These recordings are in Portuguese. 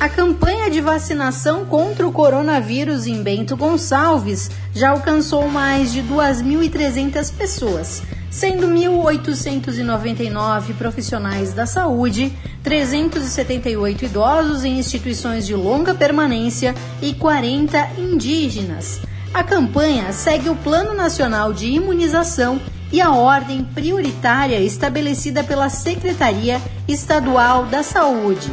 A campanha de vacinação contra o coronavírus em Bento Gonçalves já alcançou mais de 2.300 pessoas, sendo 1.899 profissionais da saúde, 378 idosos em instituições de longa permanência e 40 indígenas. A campanha segue o Plano Nacional de Imunização e a ordem prioritária estabelecida pela Secretaria Estadual da Saúde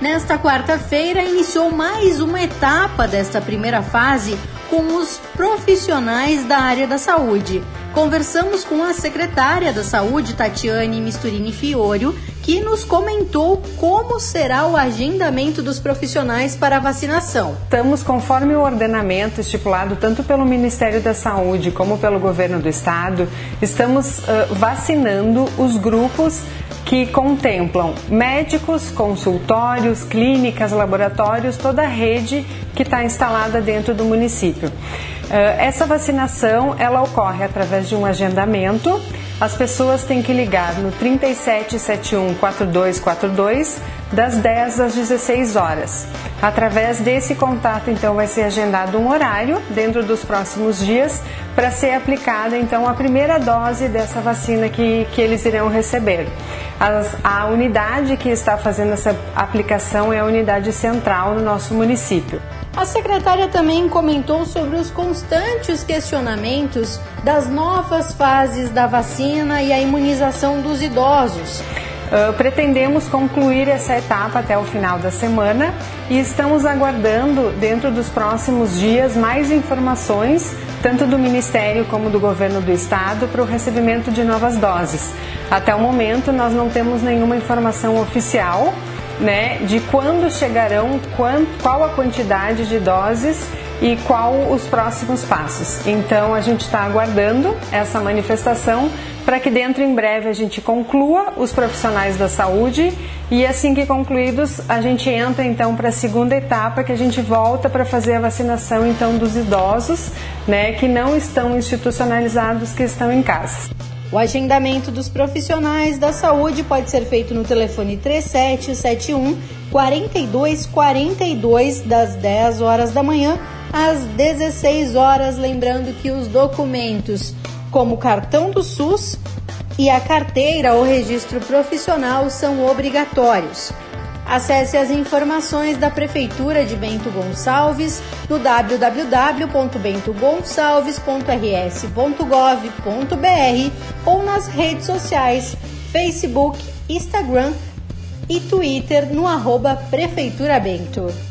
Nesta quarta-feira, iniciou mais uma etapa desta primeira fase com os profissionais da área da saúde. Conversamos com a secretária da Saúde, Tatiane Misturini Fiorio, que nos comentou como será o agendamento dos profissionais para a vacinação. Estamos conforme o ordenamento estipulado tanto pelo Ministério da Saúde como pelo governo do estado, estamos uh, vacinando os grupos que contemplam médicos, consultórios, clínicas, laboratórios, toda a rede que está instalada dentro do município. Eh, essa vacinação ela ocorre através de um agendamento. As pessoas têm que ligar no 3771 4242 das 10 às 16 horas. Através desse contato, então, vai ser agendado um horário dentro dos próximos dias para ser aplicada, então, a primeira dose dessa vacina que, que eles irão receber. As, a unidade que está fazendo essa aplicação é a unidade central no nosso município. A secretária também comentou sobre os constantes questionamentos das novas fases da vacina e a imunização dos idosos. Uh, pretendemos concluir essa etapa até o final da semana e estamos aguardando, dentro dos próximos dias, mais informações, tanto do Ministério como do Governo do Estado, para o recebimento de novas doses. Até o momento, nós não temos nenhuma informação oficial né, de quando chegarão, qual a quantidade de doses e qual os próximos passos. Então a gente está aguardando essa manifestação para que dentro em breve a gente conclua os profissionais da saúde e assim que concluídos a gente entra então para a segunda etapa que a gente volta para fazer a vacinação então dos idosos, né, que não estão institucionalizados, que estão em casa. O agendamento dos profissionais da saúde pode ser feito no telefone 3771 4242 das 10 horas da manhã às 16 horas, lembrando que os documentos como o cartão do SUS e a carteira ou registro profissional são obrigatórios. Acesse as informações da Prefeitura de Bento Gonçalves no www.bentogonçalves.rs.gov.br ou nas redes sociais Facebook, Instagram e Twitter no arroba Prefeitura Bento.